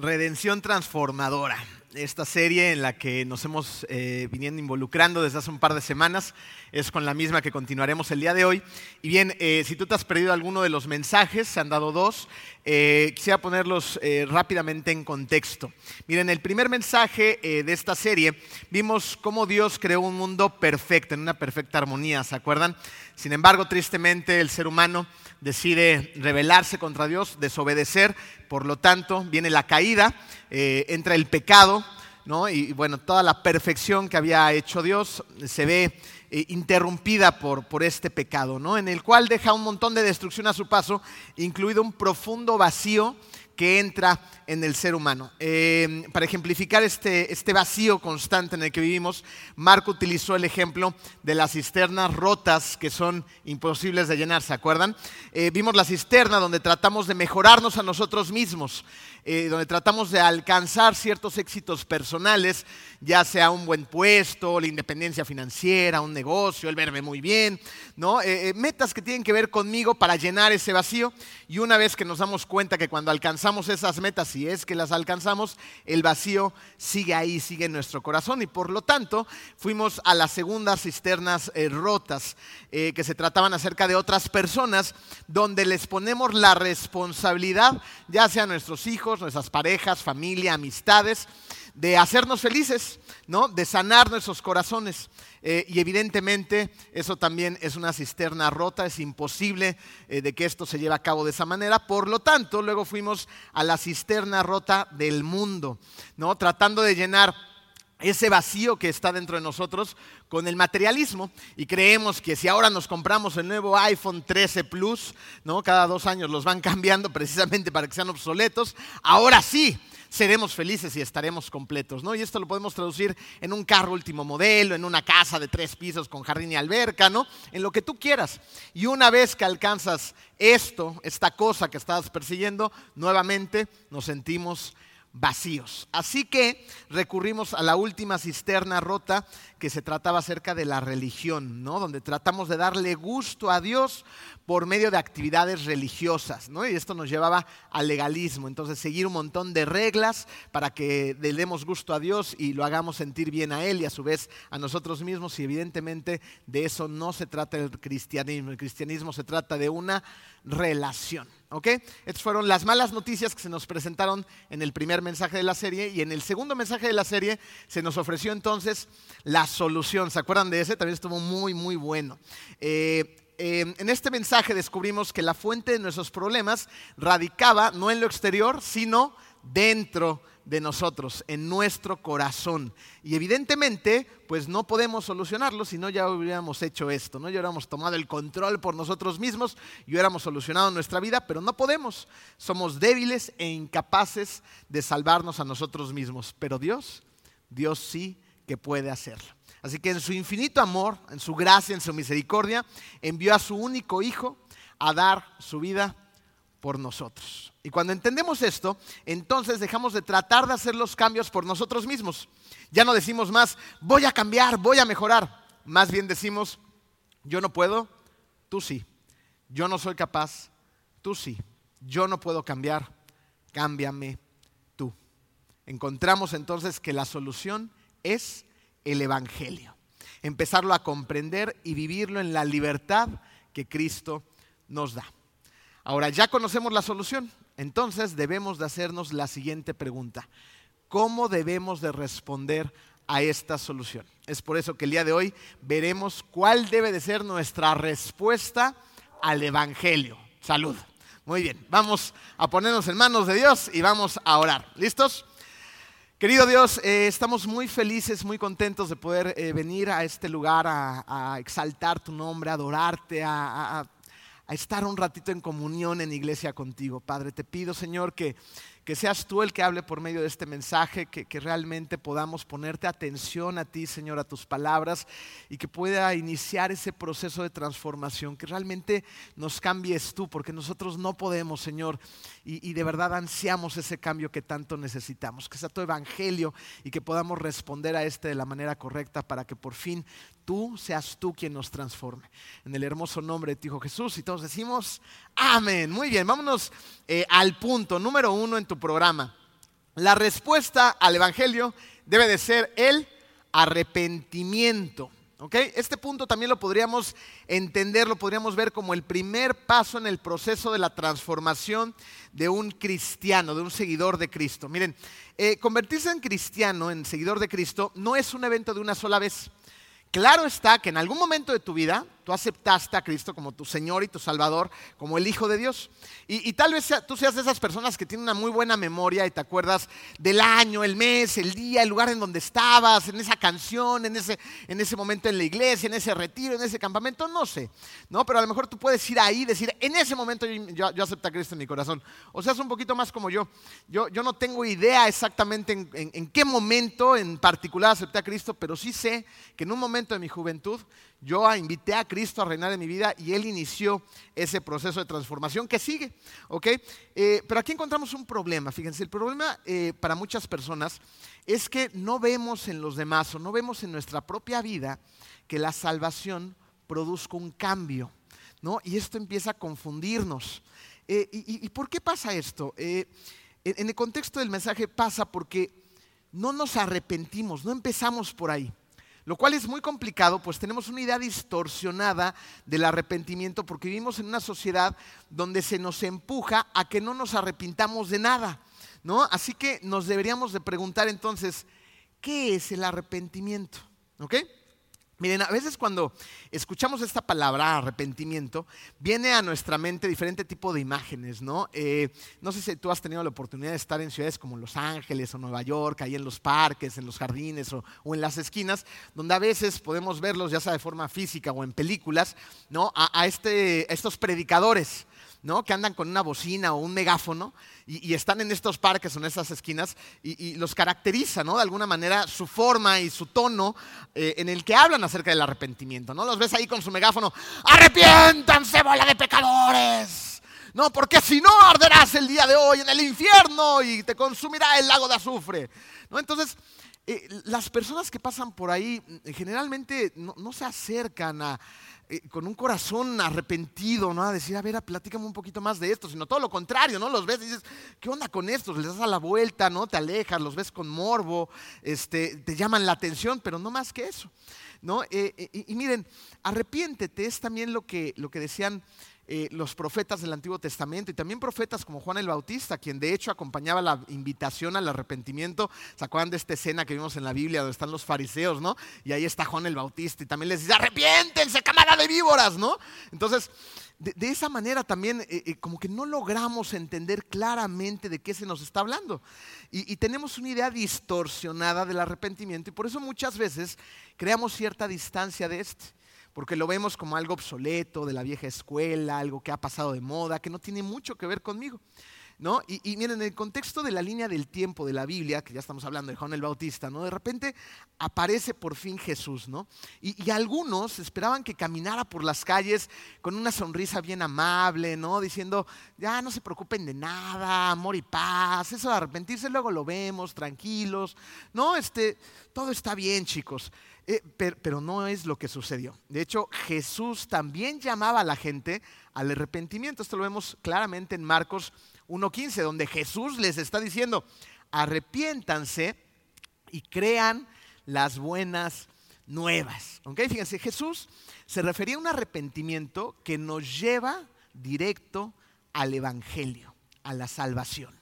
Redención Transformadora, esta serie en la que nos hemos eh, viniendo involucrando desde hace un par de semanas, es con la misma que continuaremos el día de hoy. Y bien, eh, si tú te has perdido alguno de los mensajes, se han dado dos, eh, quisiera ponerlos rápidamente en contexto. Miren, el primer mensaje de esta serie vimos cómo Dios creó un mundo perfecto, en una perfecta armonía, ¿se acuerdan? Sin embargo, tristemente, el ser humano decide rebelarse contra Dios, desobedecer, por lo tanto viene la caída, eh, entra el pecado, ¿no? y bueno, toda la perfección que había hecho Dios se ve eh, interrumpida por, por este pecado, ¿no? en el cual deja un montón de destrucción a su paso, incluido un profundo vacío que entra en el ser humano. Eh, para ejemplificar este, este, vacío constante en el que vivimos, Marco utilizó el ejemplo de las cisternas rotas que son imposibles de llenar, ¿se acuerdan? Eh, vimos la cisterna donde tratamos de mejorarnos a nosotros mismos, eh, donde tratamos de alcanzar ciertos éxitos personales, ya sea un buen puesto, la independencia financiera, un negocio, el verme muy bien, ¿no? metas que tienen que ver conmigo para llenar ese vacío y una vez que nos damos cuenta que cuando alcanzamos esas metas, si es que las alcanzamos, el vacío sigue ahí, sigue en nuestro corazón. Y por lo tanto, fuimos a las segundas cisternas eh, rotas, eh, que se trataban acerca de otras personas, donde les ponemos la responsabilidad, ya sea nuestros hijos, nuestras parejas, familia, amistades, de hacernos felices, ¿no? de sanar nuestros corazones. Eh, y evidentemente eso también es una cisterna rota, es imposible eh, de que esto se lleve a cabo de esa manera. Por lo tanto, luego fuimos a la cisterna rota del mundo, ¿no? tratando de llenar ese vacío que está dentro de nosotros con el materialismo y creemos que si ahora nos compramos el nuevo iPhone 13 Plus, ¿no? cada dos años los van cambiando precisamente para que sean obsoletos, ahora sí seremos felices y estaremos completos, ¿no? Y esto lo podemos traducir en un carro último modelo, en una casa de tres pisos con jardín y alberca, ¿no? En lo que tú quieras. Y una vez que alcanzas esto, esta cosa que estabas persiguiendo, nuevamente nos sentimos vacíos. Así que recurrimos a la última cisterna rota que se trataba acerca de la religión, ¿no? Donde tratamos de darle gusto a Dios por medio de actividades religiosas, ¿no? Y esto nos llevaba al legalismo, entonces seguir un montón de reglas para que le demos gusto a Dios y lo hagamos sentir bien a Él y a su vez a nosotros mismos y evidentemente de eso no se trata el cristianismo, el cristianismo se trata de una relación. ¿Ok? Estas fueron las malas noticias que se nos presentaron en el primer mensaje de la serie y en el segundo mensaje de la serie se nos ofreció entonces la solución. ¿Se acuerdan de ese? También estuvo muy, muy bueno. Eh, eh, en este mensaje descubrimos que la fuente de nuestros problemas radicaba no en lo exterior, sino dentro de nosotros, en nuestro corazón. Y evidentemente, pues no podemos solucionarlo si no ya hubiéramos hecho esto, no ya hubiéramos tomado el control por nosotros mismos y hubiéramos solucionado nuestra vida, pero no podemos. Somos débiles e incapaces de salvarnos a nosotros mismos, pero Dios, Dios sí que puede hacerlo. Así que en su infinito amor, en su gracia, en su misericordia, envió a su único Hijo a dar su vida por nosotros. Y cuando entendemos esto, entonces dejamos de tratar de hacer los cambios por nosotros mismos. Ya no decimos más, voy a cambiar, voy a mejorar. Más bien decimos, yo no puedo, tú sí. Yo no soy capaz, tú sí. Yo no puedo cambiar, cámbiame tú. Encontramos entonces que la solución es el Evangelio. Empezarlo a comprender y vivirlo en la libertad que Cristo nos da. Ahora ya conocemos la solución, entonces debemos de hacernos la siguiente pregunta. ¿Cómo debemos de responder a esta solución? Es por eso que el día de hoy veremos cuál debe de ser nuestra respuesta al Evangelio. Salud. Muy bien, vamos a ponernos en manos de Dios y vamos a orar. ¿Listos? Querido Dios, eh, estamos muy felices, muy contentos de poder eh, venir a este lugar a, exaltar tu nombre, a adorarte, a, a estar un ratito en comunión en iglesia contigo. Padre, te pido, Señor, que que seas tú el que hable por medio de este mensaje, que, realmente podamos ponerte atención a ti, Señor, a tus palabras y que pueda iniciar ese proceso de transformación, que realmente nos cambies tú, porque nosotros no podemos, Señor, y, y de verdad ansiamos ese cambio que tanto necesitamos, que sea tu evangelio y que podamos responder a este de la manera correcta para que por fin tú seas tú quien nos transforme. En el hermoso nombre de tu Hijo Jesús y todos decimos, amén. Muy bien, vámonos eh, al punto número uno en tu programa. la respuesta al Evangelio debe de ser el arrepentimiento. Este punto también lo podríamos entender, lo podríamos ver como el primer paso en el proceso de la transformación de un cristiano, de un seguidor de Cristo. Miren, eh, convertirse en cristiano, en seguidor de Cristo, no es un evento de una sola vez. Claro está que en algún momento de tu vida tú aceptaste a Cristo como tu Señor y tu Salvador, como el Hijo de Dios. Y, tal vez tú seas de esas personas que tienen una muy buena memoria y te acuerdas del año, el mes, el día, el lugar en donde estabas, en esa canción, en ese, en ese momento en la iglesia, en ese retiro, en ese campamento, no sé. ¿no? Pero a lo mejor tú puedes ir ahí y decir, en ese momento yo, yo, acepto a Cristo en mi corazón. O sea, es un poquito más como yo. Yo, yo no tengo idea exactamente en, en qué momento en particular acepté a Cristo, pero sí sé que en un momento de mi juventud yo invité a Cristo a reinar en mi vida y Él inició ese proceso de transformación que sigue. ¿ok? Eh, pero aquí encontramos un problema. Fíjense, el problema eh, para muchas personas es que no vemos en los demás o no vemos en nuestra propia vida que la salvación produzca un cambio. ¿no? Y esto empieza a confundirnos. Eh, y, por qué pasa esto? en el contexto del mensaje pasa porque no nos arrepentimos, no empezamos por ahí. Lo cual es muy complicado, pues tenemos una idea distorsionada del arrepentimiento porque vivimos en una sociedad donde se nos empuja a que no nos arrepintamos de nada, ¿no? Así que nos deberíamos de preguntar entonces, ¿qué es el arrepentimiento? ¿Ok? Miren, a veces cuando escuchamos esta palabra arrepentimiento, viene a nuestra mente diferente tipo de imágenes, ¿no? Eh, no sé si tú has tenido la oportunidad de estar en ciudades como Los Ángeles o Nueva York, ahí en los parques, en los jardines o, en las esquinas, donde a veces podemos verlos, ya sea de forma física o en películas, ¿no? A, este, a estos predicadores, ¿no? Que andan con una bocina o un megáfono y, están en estos parques o en estas esquinas y, los caracteriza, ¿no? De alguna manera su forma y su tono eh, en el que hablan acerca del arrepentimiento, ¿no? Los ves ahí con su megáfono, arrepiéntanse, bola de pecadores. No, porque si no arderás el día de hoy en el infierno y te consumirá el lago de azufre. ¿No? Entonces, eh, las personas que pasan por ahí mm, generalmente no se acercan a, eh, con un corazón arrepentido, ¿no? A decir, a ver, platícame un poquito más de esto, sino todo lo contrario, ¿no? Los ves y dices, ¿qué onda con estos? Les das a la vuelta, ¿no? Te alejas, los ves con morbo, este, te llaman la atención, pero no más que eso, ¿no? Eh, eh, y, miren, arrepiéntete es también lo que, lo que decían eh, los profetas del Antiguo Testamento y también profetas como Juan el Bautista, quien de hecho acompañaba la invitación al arrepentimiento. ¿Se acuerdan de esta escena que vimos en la Biblia donde están los fariseos, no? Y ahí está Juan el Bautista y también les dice, arrepiéntense, cámara de víboras, ¿no? Entonces, de, esa manera también eh, eh, como que no logramos entender claramente de qué se nos está hablando. Y, y, tenemos una idea distorsionada del arrepentimiento y por eso muchas veces creamos cierta distancia de este porque lo vemos como algo obsoleto, de la vieja escuela, algo que ha pasado de moda, que no tiene mucho que ver conmigo. ¿No? Y, miren, en el contexto de la línea del tiempo de la Biblia, que ya estamos hablando de Juan el Bautista, ¿no? De repente aparece por fin Jesús, ¿no? Y, algunos esperaban que caminara por las calles con una sonrisa bien amable, ¿no? Diciendo, ya no se preocupen de nada, amor y paz, eso de arrepentirse luego lo vemos, tranquilos, ¿no? Este, todo está bien, chicos. Eh, pero, no es lo que sucedió. De hecho, Jesús también llamaba a la gente al arrepentimiento. Esto lo vemos claramente en Marcos 1.15, donde Jesús les está diciendo, arrepiéntanse y crean las buenas nuevas. Fíjense, Jesús se refería a un arrepentimiento que nos lleva directo al Evangelio, a la salvación.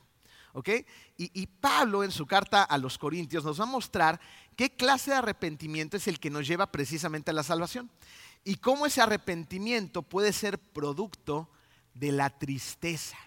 y, Pablo en su carta a los Corintios nos va a mostrar ¿Qué clase de arrepentimiento es el que nos lleva precisamente a la salvación? Y cómo ese arrepentimiento puede ser producto de la tristeza.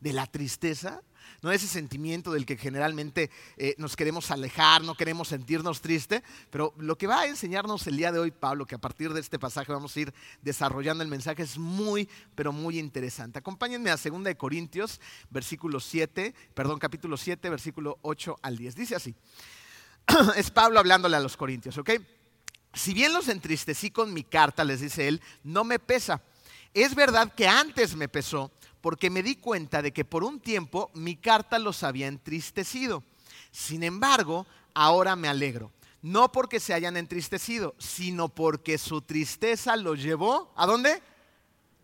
De la tristeza, no ese sentimiento del que generalmente eh, nos queremos alejar, no queremos sentirnos tristes, pero lo que va a enseñarnos el día de hoy Pablo, que a partir de este pasaje vamos a ir desarrollando el mensaje, es muy, pero muy interesante. Acompáñenme a 2 de Corintios, versículo 7, perdón, capítulo 7, versículo 8 al 10. Dice así. es Pablo hablándole a los corintios, ¿ok? Si bien los entristecí con mi carta, les dice él, no me pesa. Es verdad que antes me pesó porque me di cuenta de que por un tiempo mi carta los había entristecido. Sin embargo, ahora me alegro. No porque se hayan entristecido, sino porque su tristeza los llevó, ¿a dónde?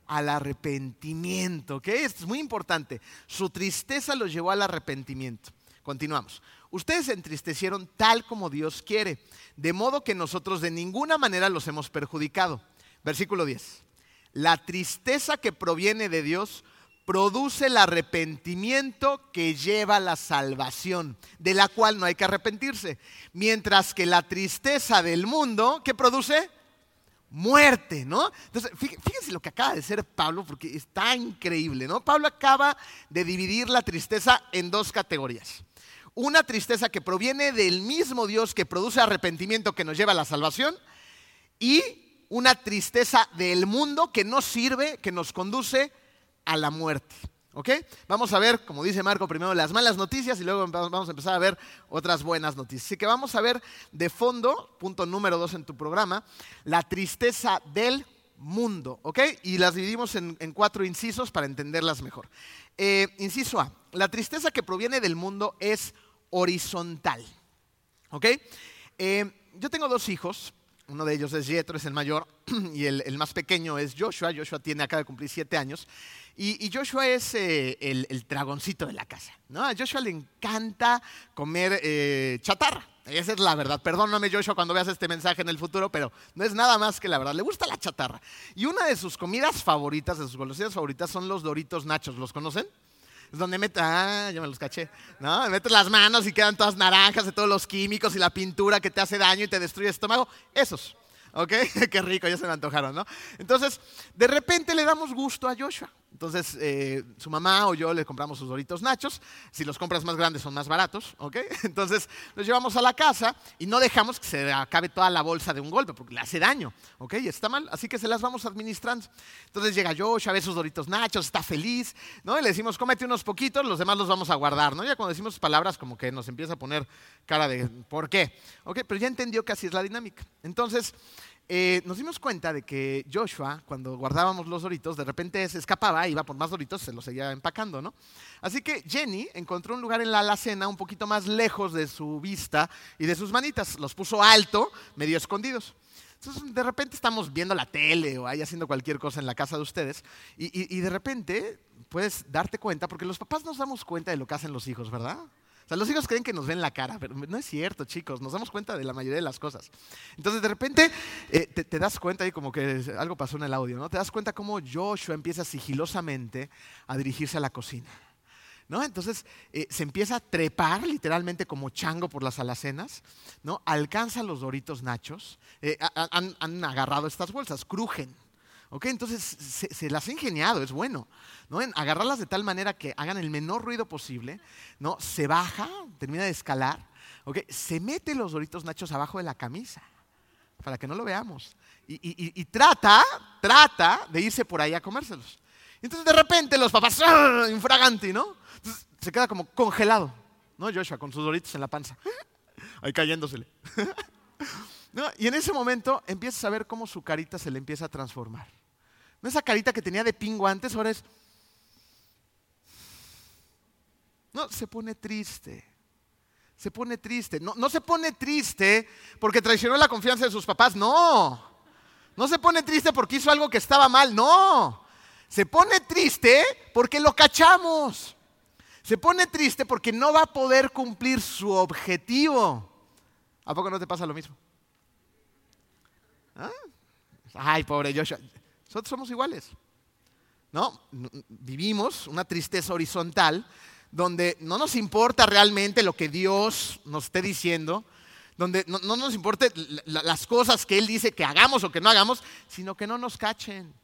Al arrepentimiento, ¿ok? Es muy importante. Su tristeza los llevó al arrepentimiento. Continuamos. Ustedes se entristecieron tal como Dios quiere, de modo que nosotros de ninguna manera los hemos perjudicado. Versículo 10. La tristeza que proviene de Dios produce el arrepentimiento que lleva a la salvación, de la cual no hay que arrepentirse. Mientras que la tristeza del mundo, ¿qué produce? Muerte, ¿no? Entonces, fíjense lo que acaba de ser Pablo, porque está increíble, ¿no? Pablo acaba de dividir la tristeza en dos categorías. Una tristeza que proviene del mismo Dios que produce arrepentimiento que nos lleva a la salvación y una tristeza del mundo que no sirve, que nos conduce a la muerte. ¿Ok? Vamos a ver, como dice Marco, primero las malas noticias y luego vamos a empezar a ver otras buenas noticias. Así que vamos a ver de fondo, punto número dos en tu programa, la tristeza del mundo. ¿Ok? Y las dividimos en, cuatro incisos para entenderlas mejor. Eh, inciso A, la tristeza que proviene del mundo es horizontal. ¿Ok? Eh, yo tengo dos hijos uno de ellos es Jethro, es el mayor, y el, más pequeño es Joshua. Joshua tiene, acaba de cumplir siete años. Y, Joshua es eh, el, dragoncito de la casa. ¿no? A Joshua le encanta comer eh, chatarra. Esa es la verdad. Perdóname, Joshua, cuando veas este mensaje en el futuro, pero no es nada más que la verdad. Le gusta la chatarra. Y una de sus comidas favoritas, de sus golosinas favoritas, son los Doritos Nachos. ¿Los conocen? Es donde mete, ah, yo me los caché, ¿no? Metes las manos y quedan todas naranjas de todos los químicos y la pintura que te hace daño y te destruye el estómago. Esos, ¿ok? Qué rico, ya se me antojaron, ¿no? Entonces, de repente le damos gusto a Joshua. Entonces, eh, su mamá o yo le compramos sus doritos nachos. Si los compras más grandes son más baratos, ¿ok? Entonces, los llevamos a la casa y no dejamos que se acabe toda la bolsa de un golpe porque le hace daño, ¿ok? Y está mal, así que se las vamos administrando. Entonces llega Joshua, ve sus doritos nachos, está feliz, ¿no? Y le decimos, cómete unos poquitos, los demás los vamos a guardar, ¿no? Ya cuando decimos palabras como que nos empieza a poner cara de, ¿por qué? ¿Ok? Pero ya entendió que así es la dinámica. Entonces, eh, nos dimos cuenta de que Joshua, cuando guardábamos los doritos, de repente se escapaba, iba por más doritos, se los seguía empacando, ¿no? Así que Jenny encontró un lugar en la alacena un poquito más lejos de su vista y de sus manitas. Los puso alto, medio escondidos. Entonces, de repente estamos viendo la tele o ahí haciendo cualquier cosa en la casa de ustedes y, y de repente puedes darte cuenta, porque los papás nos damos cuenta de lo que hacen los hijos, ¿verdad? O sea, los hijos creen que nos ven la cara, pero no es cierto, chicos. Nos damos cuenta de la mayoría de las cosas. Entonces, de repente, eh, te, das cuenta y como que algo pasó en el audio, ¿no? Te das cuenta cómo Joshua empieza sigilosamente a dirigirse a la cocina. ¿No? Entonces eh, se empieza a trepar literalmente como chango por las alacenas, ¿no? alcanza los doritos nachos, eh, han, han, agarrado estas bolsas, crujen, entonces se, las ha ingeniado, es bueno. ¿no? Agarrarlas de tal manera que hagan el menor ruido posible, ¿no? Se baja, termina de escalar, Se mete los doritos nachos abajo de la camisa para que no lo veamos. Y, trata, trata de irse por ahí a comérselos. Entonces de repente los papás, ¡ah! ¿no? se queda como congelado, ¿no? Joshua con sus doritos en la panza, ahí cayéndosele. Y en ese momento empiezas a ver cómo su carita se le empieza a transformar. ¿No esa carita que tenía de pingo antes, ahora es... No, se pone triste. Se pone triste. No, no se pone triste porque traicionó la confianza de sus papás. No. No se pone triste porque hizo algo que estaba mal. No. Se pone triste porque lo cachamos. Se pone triste porque no va a poder cumplir su objetivo. ¿A poco no te pasa lo mismo? ¿Ah? Ay, pobre Joshua. Nosotros somos iguales. ¿No? Vivimos una tristeza horizontal donde no nos importa realmente lo que Dios nos esté diciendo, donde no, nos importa las cosas que Él dice que hagamos o que no hagamos, sino que no nos cachen.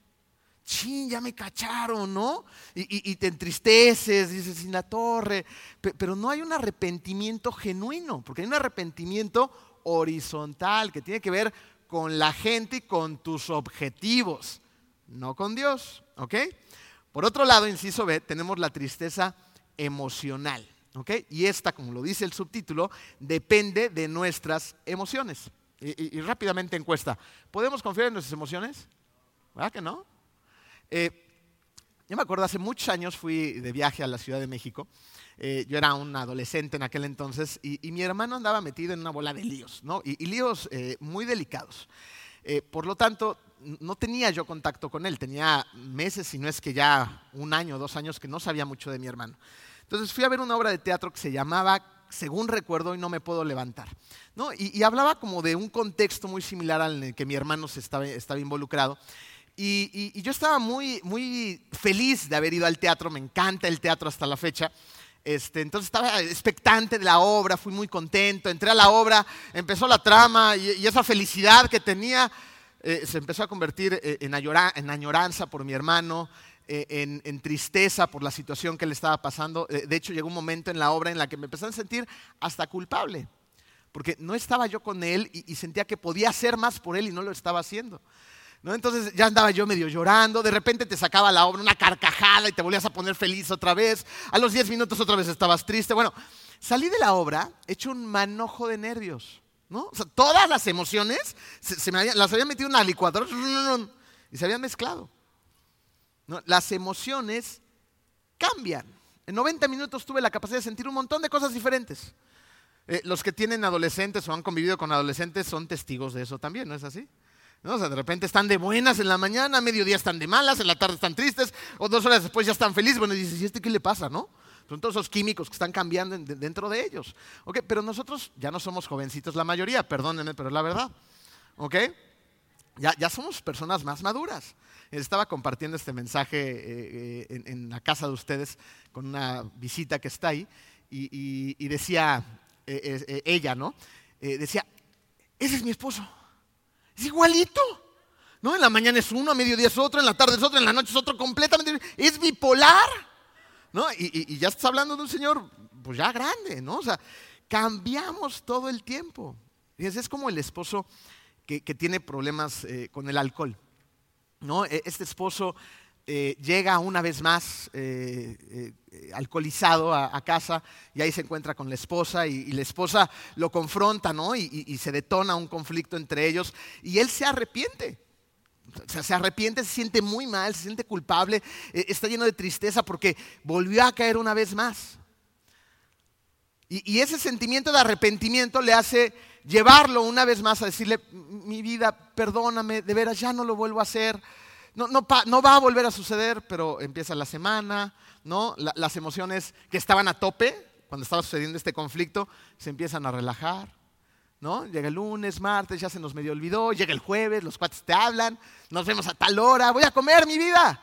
Chin, ya me cacharon, ¿no? Y, te entristeces, dices, sin la torre. Pero no hay un arrepentimiento genuino, porque hay un arrepentimiento horizontal que tiene que ver con la gente y con tus objetivos, no con Dios. ¿Ok? Por otro lado, inciso B, tenemos la tristeza emocional. ¿Ok? Y esta, como lo dice el subtítulo, depende de nuestras emociones. Y, rápidamente encuesta. ¿Podemos confiar en nuestras emociones? ¿Verdad que no? Eh, yo me acuerdo, hace muchos años fui de viaje a la Ciudad de México eh, yo era un adolescente en aquel entonces y, mi hermano andaba metido en una bola de líos, ¿no? Y, líos eh, muy delicados. Eh, por lo tanto, no tenía yo contacto con él, tenía meses, si no es que ya un año, dos años que no sabía mucho de mi hermano. Entonces fui a ver una obra de teatro que se llamaba según recuerdo, y no me puedo levantar. ¿no? Y, hablaba como de un contexto muy similar al en que mi hermano estaba, estaba involucrado. Y, yo estaba muy, muy feliz de haber ido al teatro, me encanta el teatro hasta la fecha. Este, entonces estaba expectante de la obra, fui muy contento, entré a la obra, empezó la trama y, esa felicidad que tenía eh, se empezó a convertir eh, en, añoranza por mi hermano, eh, en, tristeza por la situación que le estaba pasando. de hecho, llegó un momento en la obra en la que me empecé a sentir hasta culpable, porque no estaba yo con él y sentía que podía hacer más por él y no lo estaba haciendo. Entonces ya andaba yo medio llorando, de repente te sacaba la obra una carcajada y te volvías a poner feliz otra vez, a los 10 minutos otra vez estabas triste. Bueno, salí de la obra hecho un manojo de nervios, ¿no? Todas las emociones se, me las habían metido en una licuadora y se habían mezclado. Las emociones cambian. En 90 minutos tuve la capacidad de sentir un montón de cosas diferentes. Eh, los que tienen adolescentes o han convivido con adolescentes son testigos de eso también, ¿no es así? O sea, de repente están de buenas en la mañana, a mediodía están de malas, en la tarde están tristes, o dos horas después ya están felices. Bueno, y dices, ¿y este qué le pasa, no? Son todos esos químicos que están cambiando dentro de ellos. ¿Ok? Pero nosotros ya no somos jovencitos la mayoría, perdónenme, pero es la verdad. ¿Ok? Ya, ya somos personas más maduras. Estaba compartiendo este mensaje eh, eh, en, la casa de ustedes con una visita que está ahí y, decía eh, ella, ¿no? decía, ese es mi esposo. Es igualito. ¿No? En la mañana es uno, a mediodía es otro, en la tarde es otro, en la noche es otro, completamente. Es bipolar. ¿No? Y, ya estás hablando de un señor, pues ya grande, ¿no? O sea, cambiamos todo el tiempo. es como el esposo que, tiene problemas eh, con el alcohol. ¿no? E, este esposo eh, llega una vez más eh, alcoholizado a, casa y ahí se encuentra con la esposa y, la esposa lo confronta, ¿no? Y, se detona un conflicto entre ellos y él se arrepiente. O sea, se arrepiente, se siente muy mal, se siente culpable, está lleno de tristeza porque volvió a caer una vez más. Y, ese sentimiento de arrepentimiento le hace llevarlo una vez más a decirle, mi vida, perdóname, de veras ya no lo vuelvo a hacer no, no, va a volver a suceder, pero empieza la semana, ¿no? las emociones que estaban a tope cuando estaba sucediendo este conflicto se empiezan a relajar. ¿No? Llega el lunes, martes, ya se nos medio olvidó, llega el jueves, los cuates te hablan, nos vemos a tal hora, voy a comer mi vida.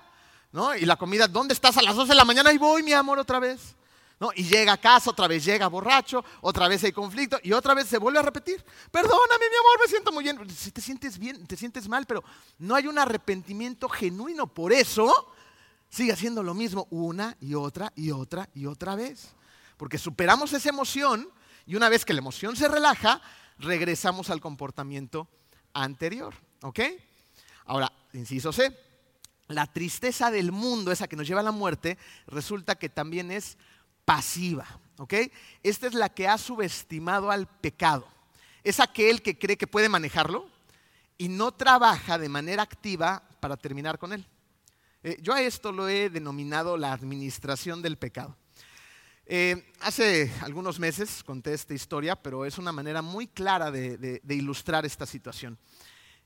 ¿No? Y la comida, ¿dónde estás a las 12 de la mañana? Y voy, mi amor, otra vez. Y llega a casa, otra vez llega borracho, otra vez hay conflicto y otra vez se vuelve a repetir. Perdóname, mi amor, me siento muy bien. Si te sientes bien, te sientes mal, pero no hay un arrepentimiento genuino. Por eso sigue haciendo lo mismo una y otra y otra y otra vez. Porque superamos esa emoción y una vez que la emoción se relaja, regresamos al comportamiento anterior. ¿Ok? Ahora, inciso C, la tristeza del mundo, esa que nos lleva a la muerte, resulta que también es pasiva. ¿ok? Esta es la que ha subestimado al pecado. Es aquel que cree que puede manejarlo y no trabaja de manera activa para terminar con él. Eh, yo a esto lo he denominado la administración del pecado. Eh, hace algunos meses conté esta historia, pero es una manera muy clara de ilustrar esta situación.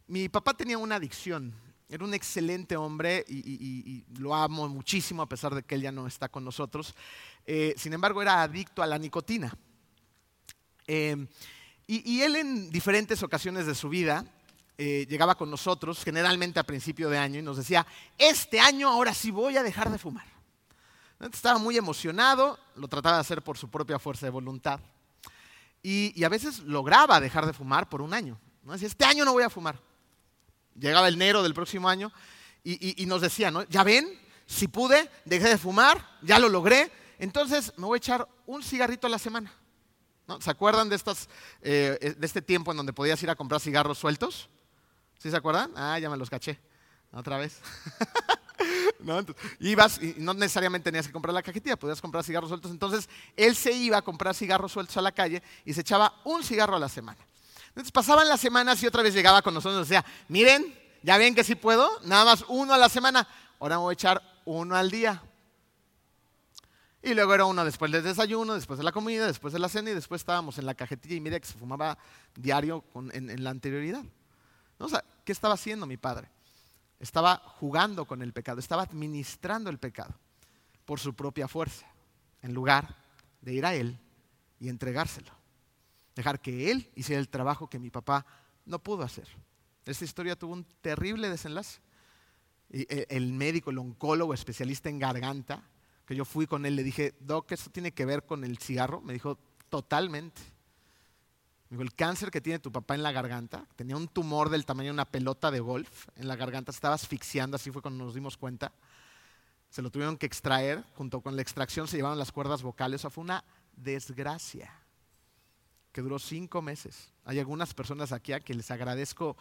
Mi papá tenía una adicción era un excelente hombre y, lo amo muchísimo a pesar de que él ya no está con nosotros. Eh, sin embargo, era adicto a la nicotina. Eh, y, él en diferentes ocasiones de su vida llegaba con nosotros, generalmente a principio de año, y nos decía, este año ahora sí voy a dejar de fumar. Estaba muy emocionado, lo trataba de hacer por su propia fuerza de voluntad. Y, a veces lograba dejar de fumar por un año. ¿no? Decía, este año no voy a fumar. Llegaba el enero del próximo año y, nos decía, ¿no? Ya ven, si pude, dejé de fumar, ya lo logré, entonces me voy a echar un cigarrito a la semana. ¿Se acuerdan de, estas, eh, de este tiempo en donde podías ir a comprar cigarros sueltos? ¿Sí se acuerdan? Ah, ya me los caché. Otra vez. ¿No? ibas y no necesariamente tenías que comprar la cajetilla, podías comprar cigarros sueltos. Entonces él se iba a comprar cigarros sueltos a la calle y se echaba un cigarro a la semana. Entonces pasaban las semanas y otra vez llegaba con nosotros y decía, miren, ya ven que sí puedo, nada más uno a la semana, ahora me voy a echar uno al día. Y luego era uno después del desayuno, después de la comida, después de la cena y después estábamos en la cajetilla y mira que se fumaba diario en, la anterioridad. O sea, ¿qué estaba haciendo mi padre? Estaba jugando con el pecado, estaba administrando el pecado por su propia fuerza, en lugar de ir a Él y entregárselo. Dejar que Él hiciera el trabajo que mi papá no pudo hacer. Esta historia tuvo un terrible desenlace. E, el médico, el oncólogo especialista en garganta, que yo fui con él, le dije, Doc, ¿esto tiene que ver con el cigarro? Me dijo, totalmente. El cáncer que tiene tu papá en la garganta, tenía un tumor del tamaño de una pelota de golf en la garganta, estaba asfixiando, así fue cuando nos dimos cuenta. Se lo tuvieron que extraer, junto con la extracción se llevaron las cuerdas vocales, o sea, fue una desgracia que duró cinco meses. Hay algunas personas aquí a que les agradezco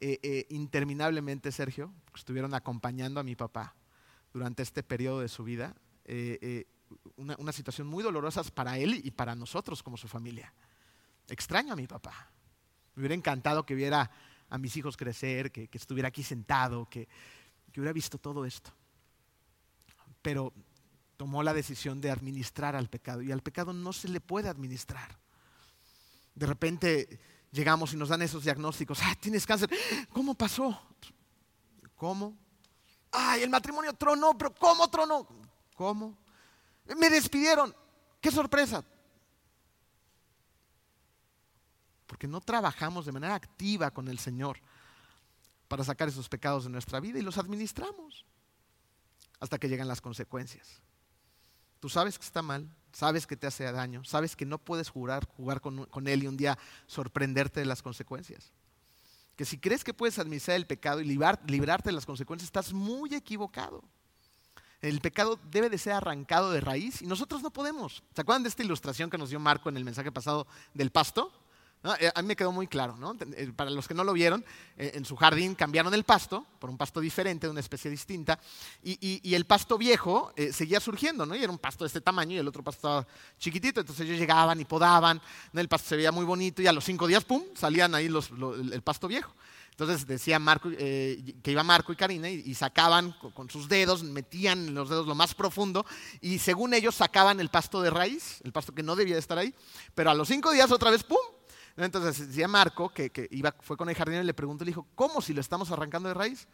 eh, eh, interminablemente, Sergio, que estuvieron acompañando a mi papá durante este periodo de su vida. Eh, una, situación muy dolorosa para él y para nosotros como su familia. Extraño a mi papá. Me hubiera encantado que viera a mis hijos crecer, que, estuviera aquí sentado, que, que hubiera visto todo esto. Pero tomó la decisión de administrar al pecado y al pecado no se le puede administrar. De repente llegamos y nos dan esos diagnósticos. Ah, tienes cáncer. ¿Cómo pasó? ¿Cómo? Ay, el matrimonio tronó, pero ¿cómo tronó? ¿Cómo? Me despidieron. ¡Qué sorpresa! Porque no trabajamos de manera activa con el Señor para sacar esos pecados de nuestra vida y los administramos hasta que llegan las consecuencias. Tú sabes que está mal, sabes que te hace daño, sabes que no puedes jugar, con, Él y un día sorprenderte de las consecuencias. Que si crees que puedes administrar el pecado y librarte de las consecuencias, estás muy equivocado. El pecado debe de ser arrancado de raíz y nosotros no podemos. ¿Se acuerdan de esta ilustración que nos dio Marco en el mensaje pasado del pasto? Eh, a mí me quedó muy claro, ¿no? Eh, para los que no lo vieron, eh, en su jardín cambiaron el pasto por un pasto diferente, de una especie distinta, y, el pasto viejo seguía surgiendo, ¿no? Y era un pasto de este tamaño y el otro pasto estaba chiquitito, entonces ellos llegaban y podaban, el pasto se veía muy bonito y a los cinco días, ¡pum!, salían ahí el pasto viejo. Entonces decía Marco, que iba Marco y Karina y, sacaban con, sus dedos, metían los dedos lo más profundo y según ellos sacaban el pasto de raíz, el pasto que no debía de estar ahí, pero a los cinco días otra vez, ¡pum!, entonces decía Marco, que, iba, fue con el jardinero y le preguntó, le dijo, ¿cómo si lo estamos arrancando de raíz?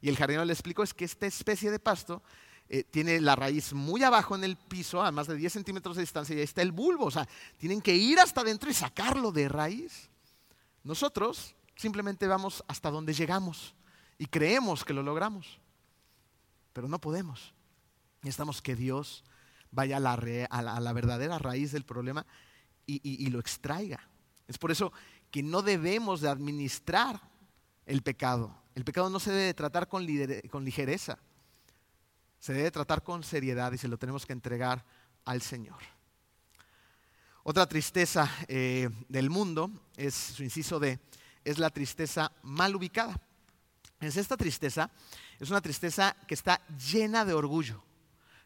Y el jardinero le explicó, es que esta especie de pasto eh, tiene la raíz muy abajo en el piso, a más de 10 centímetros de distancia, y ahí está el bulbo. O sea, tienen que ir hasta adentro y sacarlo de raíz. Nosotros simplemente vamos hasta donde llegamos y creemos que lo logramos, pero no podemos. Necesitamos que Dios vaya a la, verdadera raíz del problema y lo extraiga. Es por eso que no debemos de administrar el pecado. El pecado no se debe tratar con, ligereza. Se debe tratar con seriedad y se lo tenemos que entregar al Señor. Otra tristeza eh, del mundo es su inciso de es la tristeza mal ubicada. Es esta tristeza, es una tristeza que está llena de orgullo,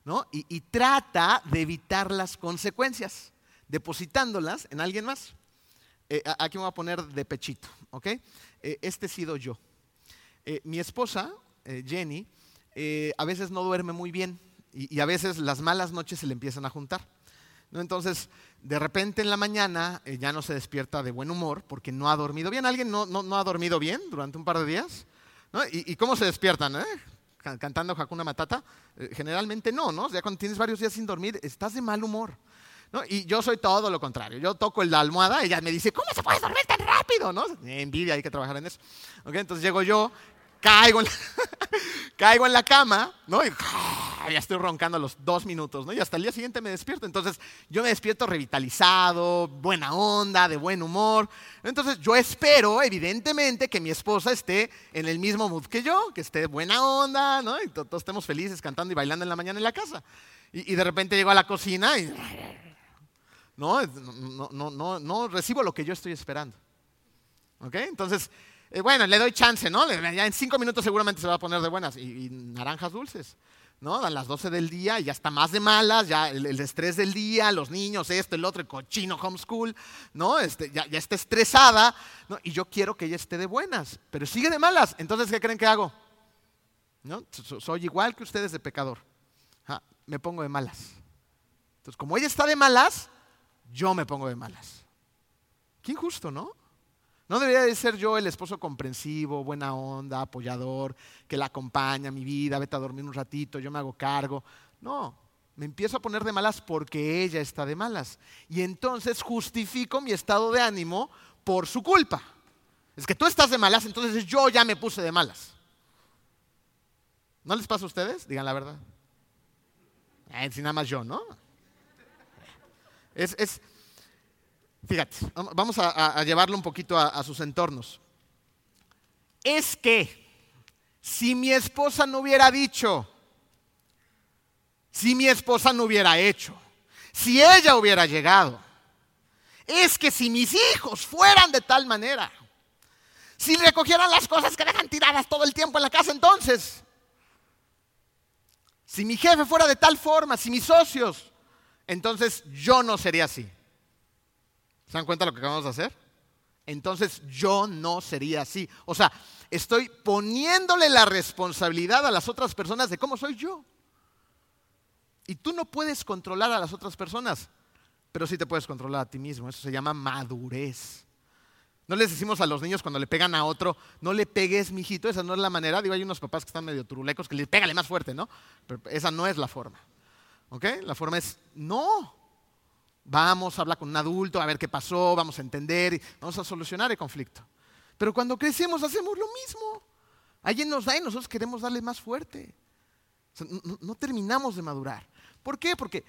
¿no? Y, y trata de evitar las consecuencias, depositándolas en alguien más. Eh, aquí me voy a poner de pechito, ¿ok? Eh, este he sido yo. Eh, mi esposa, Jenny, a veces no duerme muy bien y, a veces las malas noches se le empiezan a juntar. Entonces, de repente en la mañana ya no se despierta de buen humor porque no ha dormido bien. ¿Alguien no, no, ha dormido bien durante un par de días? ¿Y, cómo se despiertan? Cantando Hakuna Matata. generalmente no, ¿no? Ya cuando tienes varios días sin dormir, estás de mal humor. Y yo soy todo lo contrario. Yo toco la almohada y ella me dice, ¿cómo se puede dormir tan rápido? ¿no? Envidia, hay que trabajar en eso. Entonces llego yo, caigo en, la, caigo en la cama, ¿no? Y ya estoy roncando los dos minutos, ¿no? Y hasta el día siguiente me despierto. Entonces yo me despierto revitalizado, buena onda, de buen humor. Entonces yo espero, evidentemente, que mi esposa esté en el mismo mood que yo, que esté buena onda, ¿no? Y todos estemos felices cantando y bailando en la mañana en la casa. Y, y de repente llego a la cocina y no, no, no, no, recibo lo que yo estoy esperando. ¿Ok? Entonces, eh, bueno, le doy chance, ¿no? Ya en cinco minutos seguramente se va a poner de buenas. Y, naranjas dulces, ¿no? A las 12 del día ya está más de malas, ya el, estrés del día, los niños, esto, el otro, el cochino homeschool, ¿no? Este, ya, ya, está estresada, ¿no? Y yo quiero que ella esté de buenas, pero sigue de malas. Entonces, ¿qué creen que hago? ¿No? Soy igual que ustedes de pecador. me pongo de malas. Entonces, como ella está de malas, yo me pongo de malas. Qué injusto, ¿no? No debería de ser yo el esposo comprensivo, buena onda, apoyador, que la acompaña mi vida, vete a dormir un ratito, yo me hago cargo. No, Me empiezo a poner de malas porque ella está de malas. Y entonces justifico mi estado de ánimo por su culpa. Es que tú estás de malas, entonces yo ya me puse de malas. ¿No les pasa a ustedes? Digan la verdad. Eh, si nada más yo, ¿no? Es, es fíjate, vamos a, llevarlo un poquito a sus entornos. Es que si mi esposa no hubiera dicho, si mi esposa no hubiera hecho, si ella hubiera llegado, es que si mis hijos fueran de tal manera, si recogieran las cosas que dejan tiradas todo el tiempo en la casa, entonces, si mi jefe fuera de tal forma, si mis socios, entonces yo no sería así. ¿Se dan cuenta de lo que acabamos de hacer? Entonces yo no sería así. O sea, estoy poniéndole la responsabilidad a las otras personas de cómo soy yo. Y tú no puedes controlar a las otras personas, pero sí te puedes controlar a ti mismo. Eso se llama madurez. No les decimos a los niños cuando le pegan a otro, no le pegues, mijito, esa no es la manera. Digo, hay unos papás que están medio turulecos que le pégale más fuerte, ¿no? Pero esa no es la forma. ¿Ok? La forma es, no. Vamos a hablar con un adulto, a ver qué pasó, vamos a entender, vamos a solucionar el conflicto. Pero cuando crecemos hacemos lo mismo. Alguien nos da y nosotros queremos darle más fuerte. no terminamos de madurar. ¿Por qué? Porque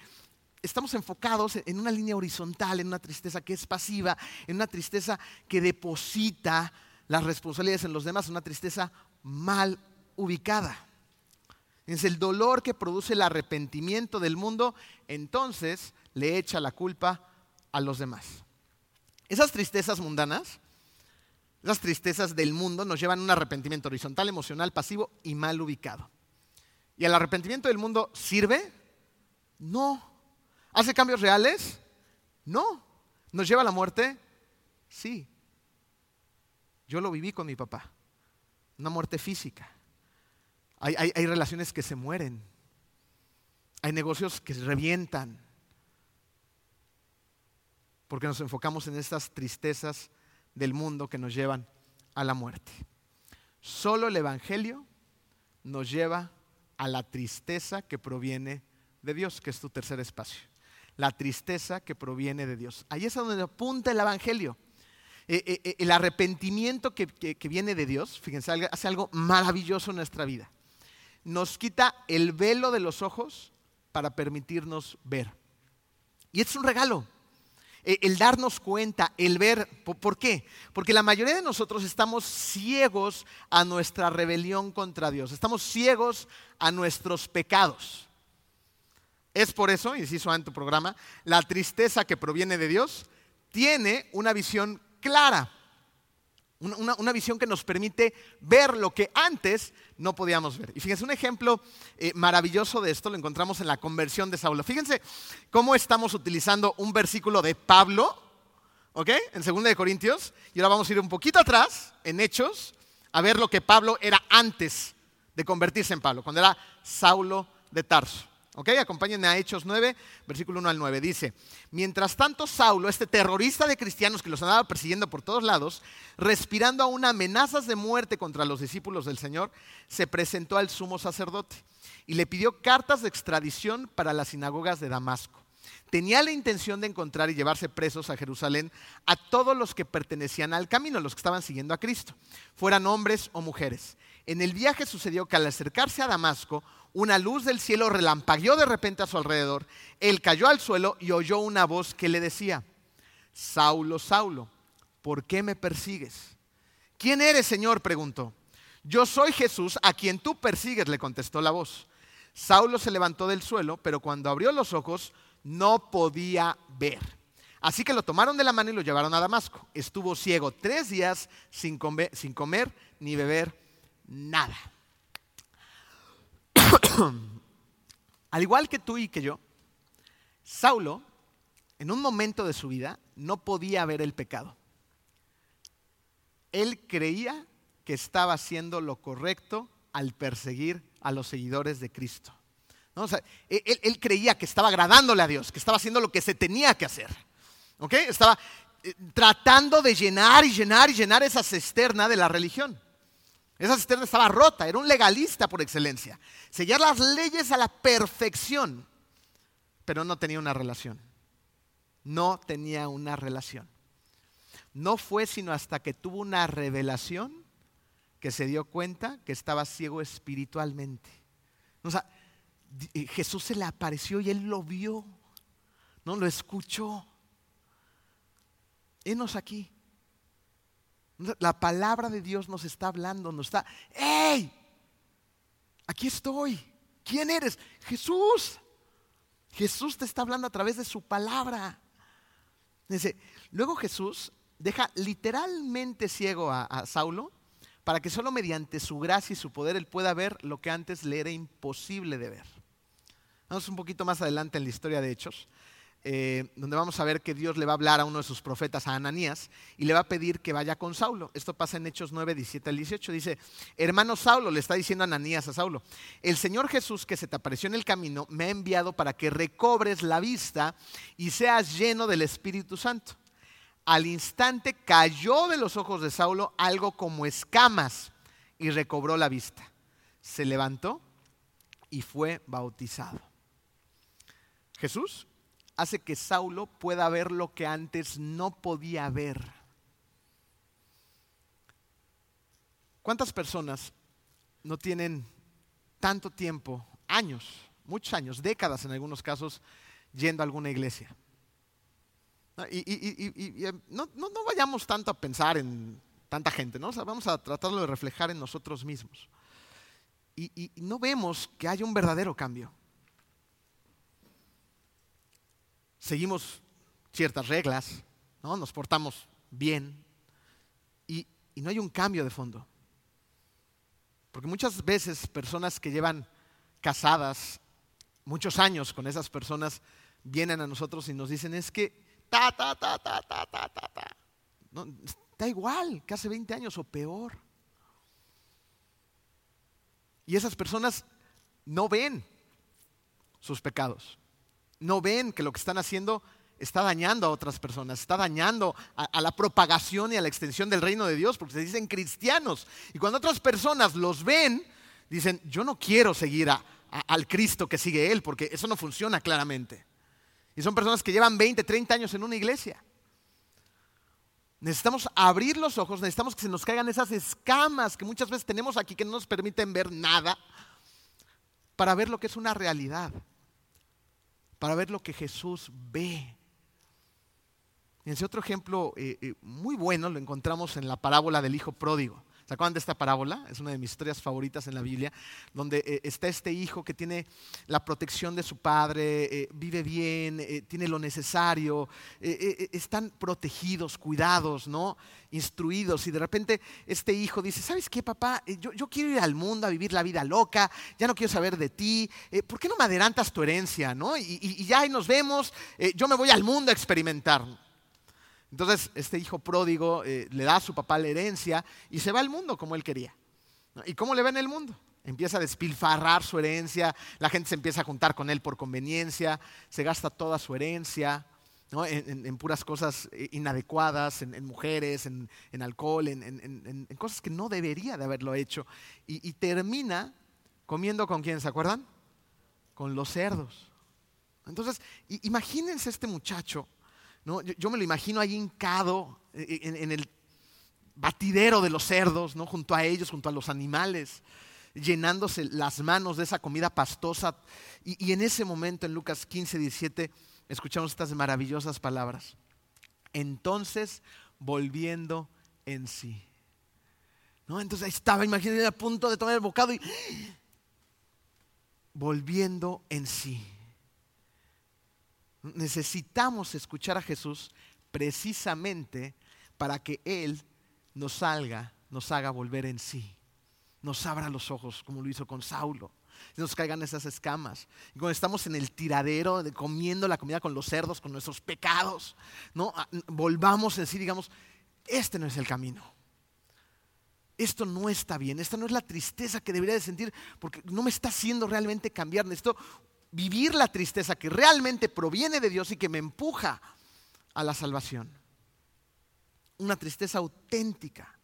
estamos enfocados en una línea horizontal, en una tristeza que es pasiva, en una tristeza que deposita las responsabilidades en los demás, una tristeza mal ubicada. Es el dolor que produce el arrepentimiento del mundo, entonces le echa la culpa a los demás. Esas tristezas mundanas, esas tristezas del mundo nos llevan a un arrepentimiento horizontal, emocional, pasivo y mal ubicado. ¿Y el arrepentimiento del mundo sirve? No. ¿Hace cambios reales? No. ¿Nos lleva a la muerte? Sí. Yo lo viví con mi papá. Una muerte física. Hay, relaciones que se mueren. Hay negocios que se revientan. Porque nos enfocamos en estas tristezas del mundo que nos llevan a la muerte. Solo el Evangelio nos lleva a la tristeza que proviene de Dios, que es tu tercer espacio la tristeza que proviene de Dios. Ahí es a donde apunta el Evangelio. Eh, eh, eh, el arrepentimiento que, viene de Dios, fíjense, hace algo maravilloso en nuestra vida. Nos quita el velo de los ojos para permitirnos ver. Y es un regalo. El darnos cuenta, el ver. ¿Por qué? Porque la mayoría de nosotros estamos ciegos a nuestra rebelión contra Dios. Estamos ciegos a nuestros pecados. Es por eso, inciso en tu programa, la tristeza que proviene de Dios tiene una visión clara, una, visión que nos permite ver lo que antes no podíamos ver. Y fíjense, un ejemplo eh, maravilloso de esto lo encontramos en la conversión de Saulo. Fíjense cómo estamos utilizando un versículo de Pablo, ¿ok? En 2 de Corintios, y ahora vamos a ir un poquito atrás, en Hechos, a ver lo que Pablo era antes de convertirse en Pablo, cuando era Saulo de Tarso. ¿Ok? Acompáñenme a Hechos 9, versículo 1 al 9. Dice, mientras tanto Saulo, este terrorista de cristianos que los andaba persiguiendo por todos lados, respirando aún amenazas de muerte contra los discípulos del Señor, se presentó al sumo sacerdote y le pidió cartas de extradición para las sinagogas de Damasco. Tenía la intención de encontrar y llevarse presos a Jerusalén a todos los que pertenecían al camino, los que estaban siguiendo a Cristo, fueran hombres o mujeres. En el viaje sucedió que al acercarse a Damasco, una luz del cielo relampagueó de repente a su alrededor. Él cayó al suelo y oyó una voz que le decía, Saulo, Saulo, ¿por qué me persigues? ¿Quién eres, Señor? preguntó. Yo soy Jesús, a quien tú persigues, le contestó la voz. Saulo se levantó del suelo, pero cuando abrió los ojos no podía ver. Así que lo tomaron de la mano y lo llevaron a Damasco. Estuvo ciego tres días sin comer, sin comer ni beber nada. Al igual que tú y que yo, Saulo, en un momento de su vida, no podía ver el pecado. Él creía que estaba haciendo lo correcto al perseguir a los seguidores de Cristo. él, creía que estaba agradándole a Dios, que estaba haciendo lo que se tenía que hacer. Estaba eh, tratando de llenar y llenar y llenar esa cisterna de la religión. Esa cisterna estaba rota, era un legalista por excelencia. Seguía las leyes a la perfección. pero no tenía una relación. No tenía una relación. No fue sino hasta que tuvo una revelación que se dio cuenta que estaba ciego espiritualmente. O sea, eh, Jesús se le apareció y él lo vio, no lo escuchó. Enos aquí. La palabra de Dios nos está hablando, nos está, ¡hey! Aquí estoy. ¿Quién eres? Jesús. Jesús te está hablando a través de su palabra. Luego Jesús deja literalmente ciego a, a, Saulo para que solo mediante su gracia y su poder él pueda ver lo que antes le era imposible de ver. Vamos un poquito más adelante en la historia de Hechos. Eh, donde vamos a ver que Dios le va a hablar a uno de sus profetas, a Ananías, y le va a pedir que vaya con Saulo. Esto pasa en Hechos 9, 17 al 18. Dice, hermano Saulo, le está diciendo Ananías a Saulo, el Señor Jesús que se te apareció en el camino me ha enviado para que recobres la vista y seas lleno del Espíritu Santo. Al instante cayó de los ojos de Saulo algo como escamas y recobró la vista. Se levantó y fue bautizado. Jesús hace que Saulo pueda ver lo que antes no podía ver. ¿Cuántas personas no tienen tanto tiempo, años, muchos años, décadas en algunos casos, yendo a alguna iglesia? Y, no, vayamos tanto a pensar en tanta gente, ¿no? vamos a tratarlo de reflejar en nosotros mismos. y no vemos que haya un verdadero cambio. Seguimos ciertas reglas, ¿no? nos portamos bien y, no hay un cambio de fondo. Porque muchas veces personas que llevan casadas muchos años con esas personas vienen a nosotros y nos dicen es que ta, ta, ta, ta, ta, ta, ta, ta. Está igual que hace 20 años o peor. Y esas personas no ven sus pecados no ven que lo que están haciendo está dañando a otras personas, está dañando a, la propagación y a la extensión del reino de Dios, porque se dicen cristianos. Y cuando otras personas los ven, dicen, yo no quiero seguir al Cristo que sigue Él, porque eso no funciona claramente. Y son personas que llevan 20, 30 años en una iglesia. Necesitamos abrir los ojos, necesitamos que se nos caigan esas escamas que muchas veces tenemos aquí que no nos permiten ver nada, para ver lo que es una realidad para ver lo que Jesús ve. ese otro ejemplo eh, eh, muy bueno lo encontramos en la parábola del Hijo Pródigo. ¿Se acuerdan de esta parábola? Es una de mis historias favoritas en la Biblia, donde eh, está este hijo que tiene la protección de su padre, eh, vive bien, eh, tiene lo necesario, están protegidos, cuidados, ¿no? Instruidos. Y de repente este hijo dice, ¿sabes qué, papá? Yo, quiero ir al mundo a vivir la vida loca, ya no quiero saber de ti. ¿Por qué no me adelantas tu herencia, no? Y, y ya ahí nos vemos, yo me voy al mundo a experimentar. Entonces, este hijo pródigo eh, le da a su papá la herencia y se va al mundo como él quería. ¿Y cómo le va en el mundo? Empieza a despilfarrar su herencia, la gente se empieza a juntar con él por conveniencia, se gasta toda su herencia en, puras cosas eh, inadecuadas, en, mujeres, en, alcohol, en, cosas que no debería de haberlo hecho. Y, y termina comiendo con quién, ¿se acuerdan? Con los cerdos. Entonces, imagínense este muchacho yo, me lo imagino ahí hincado eh, en, el batidero de los cerdos, ¿no? junto a ellos, junto a los animales, llenándose las manos de esa comida pastosa. Y, en ese momento, en Lucas 15, 17, escuchamos estas maravillosas palabras. Entonces, volviendo en sí. ¿No? Entonces ahí estaba, imagínate, a punto de tomar el bocado y volviendo en sí. Necesitamos escuchar a Jesús precisamente para que Él nos salga, nos haga volver en sí, nos abra los ojos como lo hizo con Saulo, nos caigan esas escamas. Y cuando estamos en el tiradero, de comiendo la comida con los cerdos, con nuestros pecados, ¿no? Ah, volvamos en sí, digamos, este no es el camino. Esto no está bien, esta no es la tristeza que debería de sentir porque no me está haciendo realmente cambiar. Necesito vivir la tristeza que realmente proviene de Dios y que me empuja a la salvación. Una tristeza auténtica.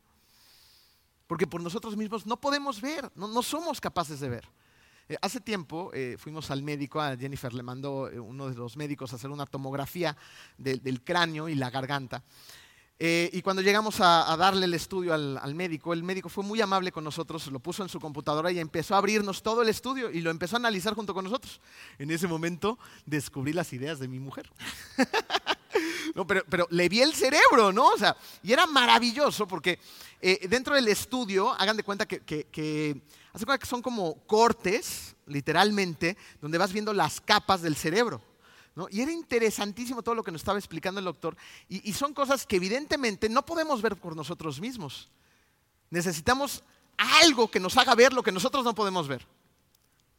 Porque por nosotros mismos no podemos ver, no, somos capaces de ver. Eh, hace tiempo eh, fuimos al médico, a Jennifer le mandó eh, uno de los médicos a hacer una tomografía del cráneo y la garganta. Y cuando llegamos a, darle el estudio al, médico, el médico fue muy amable con nosotros, lo puso en su computadora y empezó a abrirnos todo el estudio y lo empezó a analizar junto con nosotros. En ese momento descubrí las ideas de mi mujer. no, pero, pero, le vi el cerebro, ¿no? O sea, y era maravilloso porque dentro del estudio, hagan de cuenta que, que Hace cuenta que son como cortes, literalmente, donde vas viendo las capas del cerebro. Y era interesantísimo todo lo que nos estaba explicando el doctor. Y, son cosas que evidentemente no podemos ver por nosotros mismos. Necesitamos algo que nos haga ver lo que nosotros no podemos ver.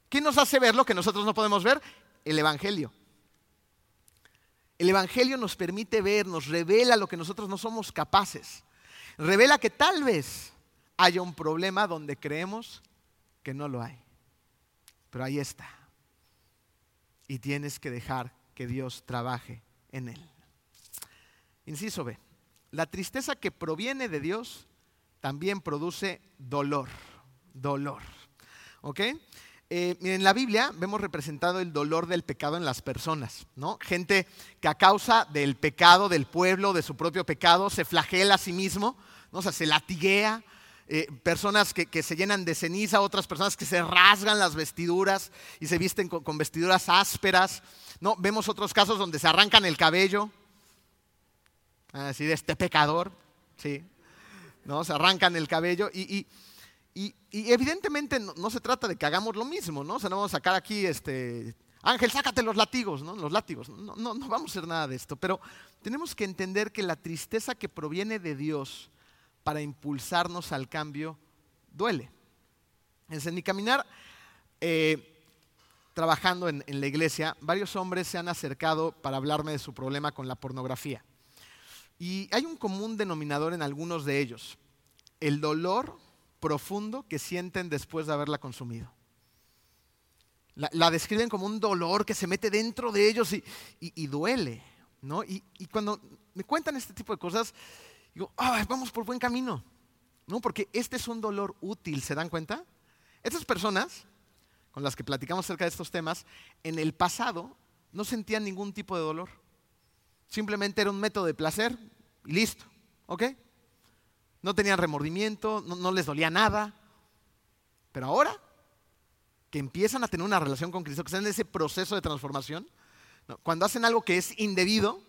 ¿Qué nos hace ver lo que nosotros no podemos ver? El Evangelio. El Evangelio nos permite ver, nos revela lo que nosotros no somos capaces. Revela que tal vez haya un problema donde creemos que no lo hay. Pero ahí está. Y tienes que dejar que Dios trabaje en él. Inciso B. La tristeza que proviene de Dios también produce dolor. Dolor. ¿Ok? Eh, en la Biblia vemos representado el dolor del pecado en las personas, ¿no? Gente que a causa del pecado del pueblo, de su propio pecado, se flagela a sí mismo, ¿no? o sea, se latiguea, eh, personas que, se llenan de ceniza, otras personas que se rasgan las vestiduras y se visten con, vestiduras ásperas. ¿No? Vemos otros casos donde se arrancan el cabello, así de este pecador, ¿sí? ¿no? se arrancan el cabello y, evidentemente no, se trata de que hagamos lo mismo, ¿no? O sea, no vamos a sacar aquí este, Ángel, sácate los látigos, ¿no? Los látigos. No, no, no vamos a hacer nada de esto, pero tenemos que entender que la tristeza que proviene de Dios para impulsarnos al cambio duele. En eh, trabajando en, la iglesia, varios hombres se han acercado para hablarme de su problema con la pornografía. Y hay un común denominador en algunos de ellos, el dolor profundo que sienten después de haberla consumido. La, describen como un dolor que se mete dentro de ellos y, duele. ¿no? Y, cuando me cuentan este tipo de cosas, digo, vamos por buen camino. ¿No? Porque este es un dolor útil, ¿se dan cuenta? Estas personas con las que platicamos acerca de estos temas, en el pasado no sentían ningún tipo de dolor. Simplemente era un método de placer y listo. ¿Ok? No tenían remordimiento, no, les dolía nada. Pero ahora que empiezan a tener una relación con Cristo, que están en ese proceso de transformación, cuando hacen algo que es indebido,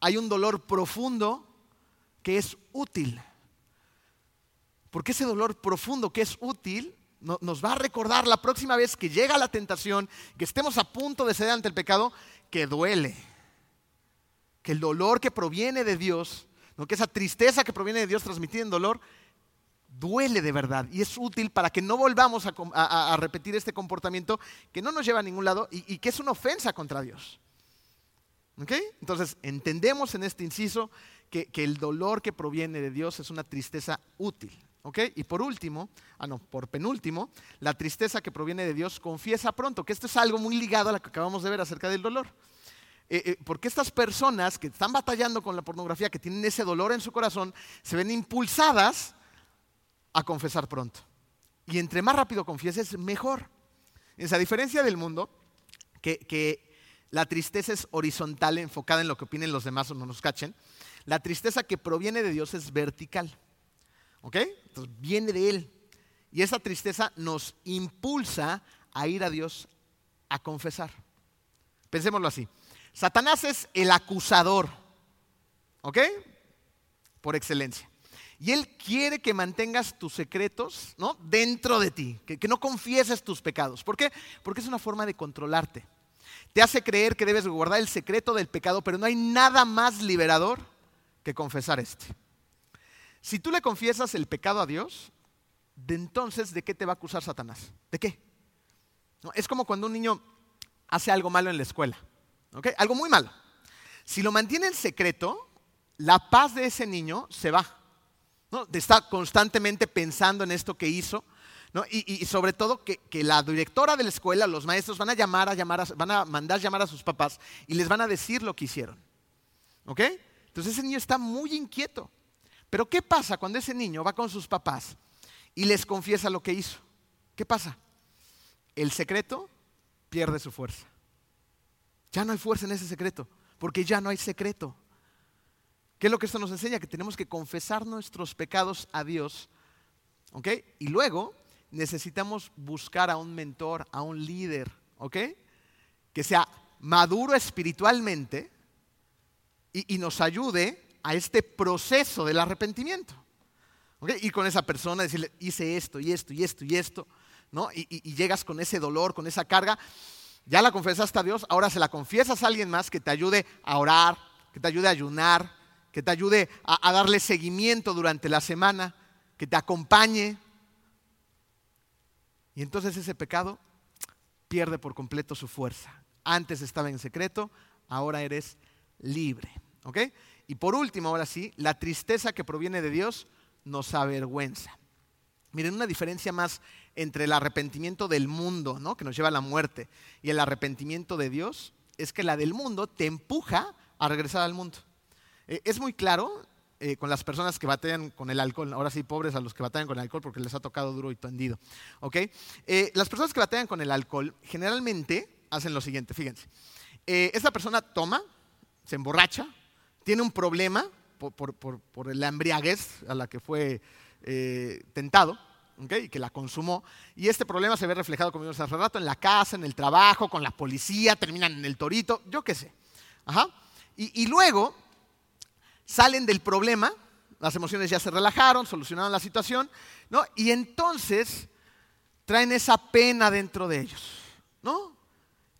hay un dolor profundo que es útil. Porque ese dolor profundo que es útil nos va a recordar la próxima vez que llega la tentación, que estemos a punto de ceder ante el pecado, que duele. Que el dolor que proviene de Dios, que esa tristeza que proviene de Dios transmitida en dolor, duele de verdad y es útil para que no volvamos a, repetir este comportamiento que no nos lleva a ningún lado y, y que es una ofensa contra Dios. Entonces, entendemos en este inciso que, el dolor que proviene de Dios es una tristeza útil. Y por último, ah no, por penúltimo, la tristeza que proviene de Dios confiesa pronto, que esto es algo muy ligado a lo que acabamos de ver acerca del dolor. Eh, eh, porque estas personas que están batallando con la pornografía, que tienen ese dolor en su corazón, se ven impulsadas a confesar pronto. Y entre más rápido confieses, mejor. Es a diferencia del mundo, que la tristeza es horizontal, enfocada en lo que opinen los demás o no nos cachen. La tristeza que proviene de Dios es vertical. ¿Ok? Entonces viene de Él. Y esa tristeza nos impulsa a ir a Dios a confesar. Pensémoslo así. Satanás es el acusador. ¿Ok? Por excelencia. Y Él quiere que mantengas tus secretos ¿no? dentro de ti, que, que no confieses tus pecados. ¿Por qué? Porque es una forma de controlarte. Te hace creer que debes guardar el secreto del pecado, pero no hay nada más liberador que confesar este. Si tú le confiesas el pecado a Dios, de entonces, ¿de qué te va a acusar Satanás? ¿De qué? es como cuando un niño hace algo malo en la escuela, algo muy malo. Si lo mantiene en secreto, la paz de ese niño se va. ¿no? Está constantemente pensando en esto que hizo, y, sobre todo que, la directora de la escuela, los maestros van a llamar a llamar, van a mandar llamar a sus papás y les van a decir lo que hicieron. ¿Ok? Entonces ese niño está muy inquieto. Pero ¿qué pasa cuando ese niño va con sus papás y les confiesa lo que hizo? ¿Qué pasa? el secreto pierde su fuerza. Ya no hay fuerza en ese secreto, porque ya no hay secreto. ¿Qué es lo que esto nos enseña? Que tenemos que confesar nuestros pecados a Dios. ¿Ok? Y luego necesitamos buscar a un mentor, a un líder, ¿ok? Que sea maduro espiritualmente y, nos ayude a este proceso del arrepentimiento. ¿ok? Y con esa persona decirle, hice esto y esto y esto y esto, ¿no? Y, llegas con ese dolor, con esa carga. Ya la confesaste a Dios, ahora se la confiesas a alguien más que te ayude a orar, que te ayude a ayunar, que te ayude a, darle seguimiento durante la semana, que te acompañe. Y entonces ese pecado pierde por completo su fuerza. Antes estaba en secreto, ahora eres libre. ¿Ok? Y por último, ahora sí, la tristeza que proviene de Dios nos avergüenza. Miren, una diferencia más entre el arrepentimiento del mundo, ¿no? que nos lleva a la muerte, y el arrepentimiento de Dios, es que la del mundo te empuja a regresar al mundo. Eh, es muy claro eh, con las personas que batallan con el alcohol, ahora sí, pobres a los que batallan con el alcohol porque les ha tocado duro y tendido. Eh, las personas que batallan con el alcohol generalmente hacen lo siguiente, fíjense. esta persona toma, se emborracha, tiene un problema por, por, la embriaguez a la que fue tentado, y que la consumó. Y este problema se ve reflejado, como vimos hace rato, en la casa, en el trabajo, con la policía, terminan en el torito, yo qué sé. y, luego salen del problema, las emociones ya se relajaron, solucionaron la situación, ¿no? Y entonces traen esa pena dentro de ellos, ¿no?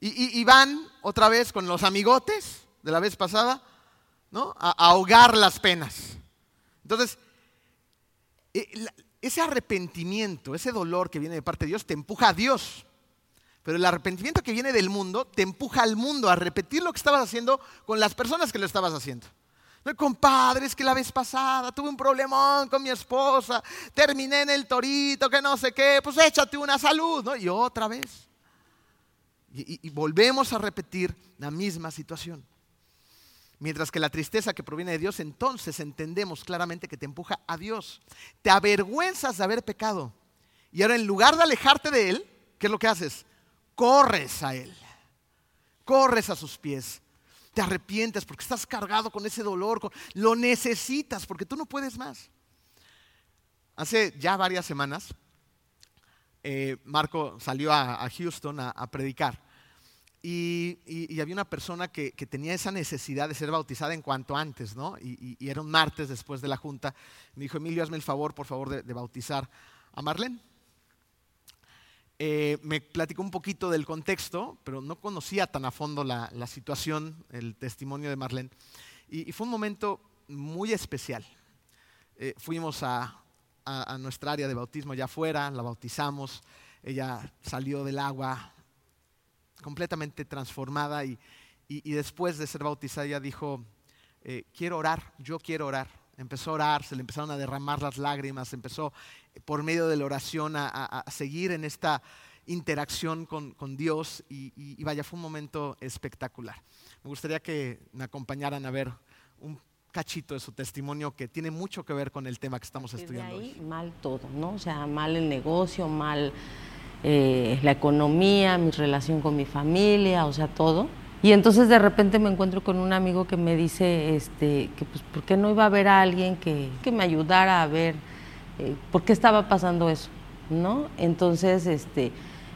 Y, van otra vez con los amigotes de la vez pasada, ¿no? A, ahogar las penas. Entonces, eh, ese arrepentimiento, ese dolor que viene de parte de Dios, te empuja a Dios. Pero el arrepentimiento que viene del mundo te empuja al mundo a repetir lo que estabas haciendo con las personas que lo estabas haciendo. No, compadre, es que la vez pasada tuve un problemón con mi esposa, terminé en el torito, que no sé qué, pues échate una salud, ¿no? Y otra vez. Y volvemos a repetir la misma situación. Mientras que la tristeza que proviene de Dios, entonces entendemos claramente que te empuja a Dios. Te avergüenzas de haber pecado. Y ahora en lugar de alejarte de Él, ¿qué es lo que haces? Corres a Él. Corres a sus pies te arrepientes porque estás cargado con ese dolor, lo necesitas porque tú no puedes más. Hace ya varias semanas, eh, Marco salió a, Houston a, predicar y, había una persona que, tenía esa necesidad de ser bautizada en cuanto antes, ¿no? Y, era un martes después de la junta. Me dijo, Emilio, hazme el favor, por favor, de, bautizar a Marlene. Eh, me platicó un poquito del contexto, pero no conocía tan a fondo la, situación, el testimonio de Marlene. Y, fue un momento muy especial. Eh, fuimos a, nuestra área de bautismo allá afuera, la bautizamos, ella salió del agua completamente transformada y, después de ser bautizada ella dijo, eh, quiero orar, yo quiero orar. Empezó a orar, se le empezaron a derramar las lágrimas, empezó por medio de la oración a, seguir en esta interacción con, Dios y, vaya, fue un momento espectacular. Me gustaría que me acompañaran a ver un cachito de su testimonio que tiene mucho que ver con el tema que estamos estudiando. hoy. mal todo, ¿no? O sea, mal el negocio, mal eh, la economía, mi relación con mi familia, o sea, todo. Y entonces de repente me encuentro con un amigo que me dice este, que pues, ¿por qué no iba a haber a alguien que, que me ayudara a ver eh, por qué estaba pasando eso, ¿no? Entonces, este,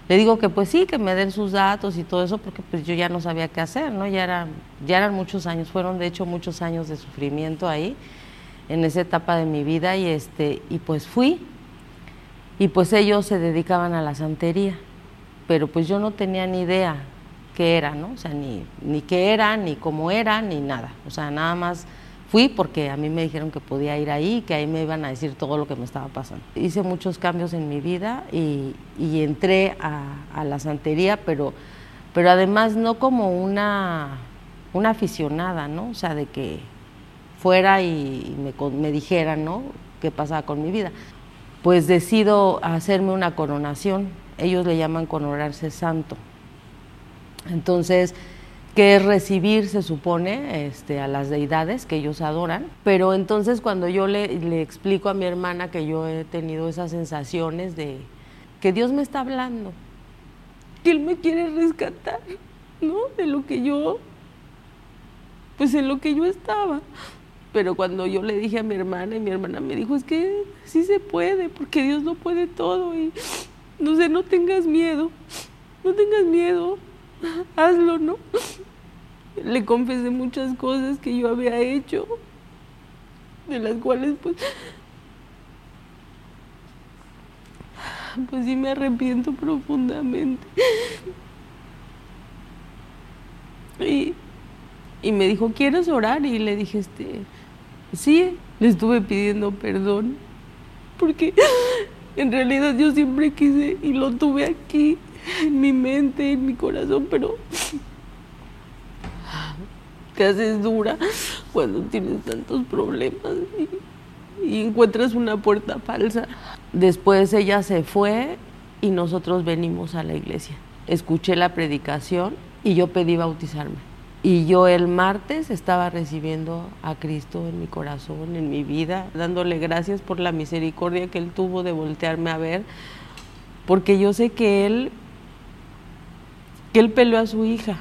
le digo que pues sí, que me den sus datos y todo eso, porque pues yo ya no sabía qué hacer, ¿no? Ya eran, ya eran muchos años, fueron de hecho muchos años de sufrimiento ahí, en esa etapa de mi vida, y este, y pues fui, y pues ellos se dedicaban a la santería, pero pues yo no tenía ni idea qué era, ¿no? O sea, ni, ni qué era, ni cómo era, ni nada. O sea, nada más Fui porque a mí me dijeron que podía ir ahí, que ahí me iban a decir todo lo que me estaba pasando. Hice muchos cambios en mi vida y, entré a, la santería, pero, pero además no como una, una aficionada, ¿no? O sea, de que fuera y me, me dijeran, ¿no? ¿Qué pasaba con mi vida? Pues decido hacerme una coronación. Ellos le llaman coronarse santo. Entonces, que es recibir, se supone, este, a las deidades que ellos adoran. Pero entonces cuando yo le, explico a mi hermana que yo he tenido esas sensaciones de que Dios me está hablando, que Él me quiere rescatar, ¿no? De lo que yo, pues en lo que yo estaba. Pero cuando yo le dije a mi hermana y mi hermana me dijo, es que sí se puede, porque Dios no puede todo y no sé, no tengas miedo, no tengas miedo, hazlo, ¿no? Le confesé muchas cosas que yo había hecho, de las cuales pues pues sí me arrepiento profundamente. Y, y, me dijo, ¿quieres orar? Y le dije, este, sí, le estuve pidiendo perdón, porque en realidad yo siempre quise y lo tuve aquí, en mi mente, en mi corazón, pero te haces dura cuando tienes tantos problemas y, y encuentras una puerta falsa. Después ella se fue y nosotros venimos a la iglesia. Escuché la predicación y yo pedí bautizarme. Y yo el martes estaba recibiendo a Cristo en mi corazón, en mi vida, dándole gracias por la misericordia que Él tuvo de voltearme a ver, porque yo sé que Él, que Él peleó a su hija.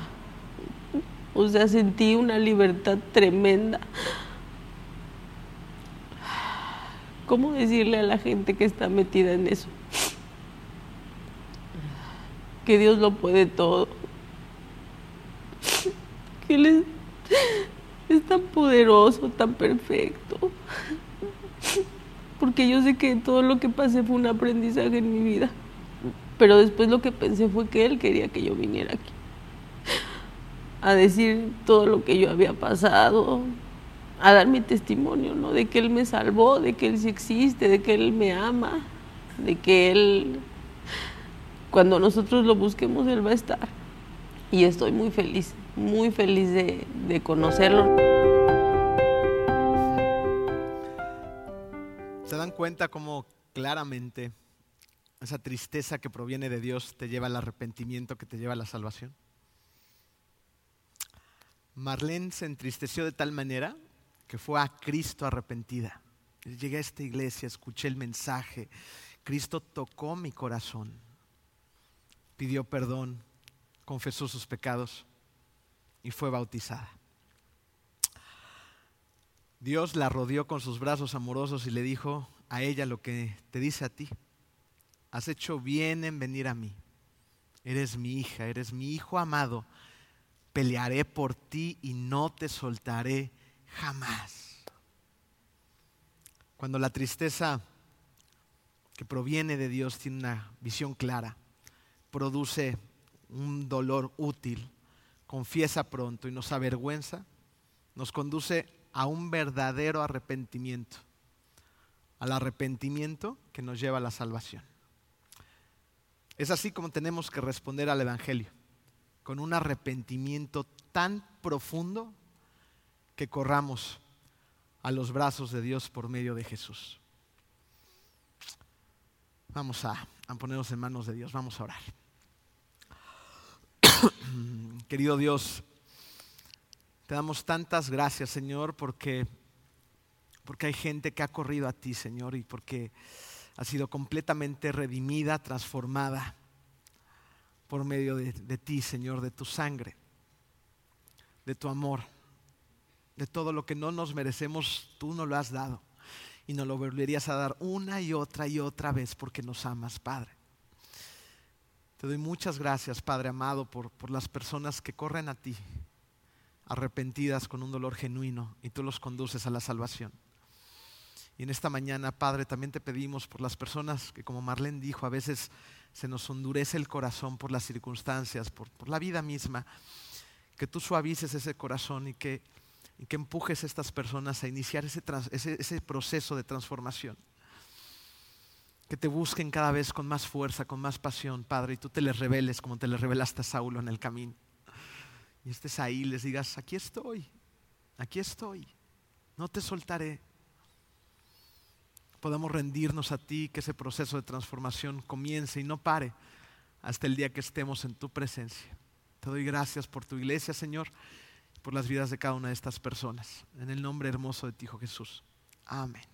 O sea, sentí una libertad tremenda. ¿Cómo decirle a la gente que está metida en eso? Que Dios lo puede todo. Que Él es, tan poderoso, tan perfecto. Porque yo sé que todo lo que pasé fue un aprendizaje en mi vida. Pero después lo que pensé fue que Él quería que yo viniera aquí. A decir todo lo que yo había pasado, a dar mi testimonio, ¿no? De que Él me salvó, de que Él sí existe, de que Él me ama, de que Él, cuando nosotros lo busquemos, Él va a estar. Y estoy muy feliz, muy feliz de, de conocerlo. ¿Se dan cuenta cómo claramente esa tristeza que proviene de Dios te lleva al arrepentimiento, que te lleva a la salvación? Marlene se entristeció de tal manera que fue a Cristo arrepentida. Llegué a esta iglesia, escuché el mensaje, Cristo tocó mi corazón, pidió perdón, confesó sus pecados y fue bautizada. Dios la rodeó con sus brazos amorosos y le dijo a ella lo que te dice a ti. Has hecho bien en venir a mí. Eres mi hija, eres mi hijo amado. Pelearé por ti y no te soltaré Jamás. Cuando la tristeza que proviene de Dios tiene una visión clara, produce un dolor útil, confiesa pronto y nos avergüenza, nos conduce a un verdadero arrepentimiento, al arrepentimiento que nos lleva a la salvación. Es así como tenemos que responder al Evangelio, con un arrepentimiento tan profundo que corramos a los brazos de Dios por medio de Jesús. Vamos a, ponernos en manos de Dios, vamos a orar. Querido Dios, te damos tantas gracias, Señor, porque, porque hay gente que ha corrido a ti, Señor, y porque ha sido completamente redimida, transformada por medio de, de ti, Señor, de tu sangre, de tu amor de todo lo que no nos merecemos, tú nos lo has dado. Y nos lo volverías a dar una y otra y otra vez porque nos amas, Padre. Te doy muchas gracias, Padre amado, por, por las personas que corren a ti, arrepentidas con un dolor genuino, y tú los conduces a la salvación. Y en esta mañana, Padre, también te pedimos por las personas que, como Marlene dijo, a veces se nos endurece el corazón por las circunstancias, por, por la vida misma, que tú suavices ese corazón y que que empujes a estas personas a iniciar ese, ese, proceso de transformación. Que te busquen cada vez con más fuerza, con más pasión, Padre, y tú te les reveles como te les revelaste a Saulo en el camino. Y estés ahí les digas, aquí estoy, aquí estoy, no te soltaré. Podamos rendirnos a ti, que ese proceso de transformación comience y no pare hasta el día que estemos en tu presencia. Te doy gracias por tu iglesia, Señor por las vidas de cada una de estas personas. En el nombre hermoso de ti, Hijo Jesús. Amén.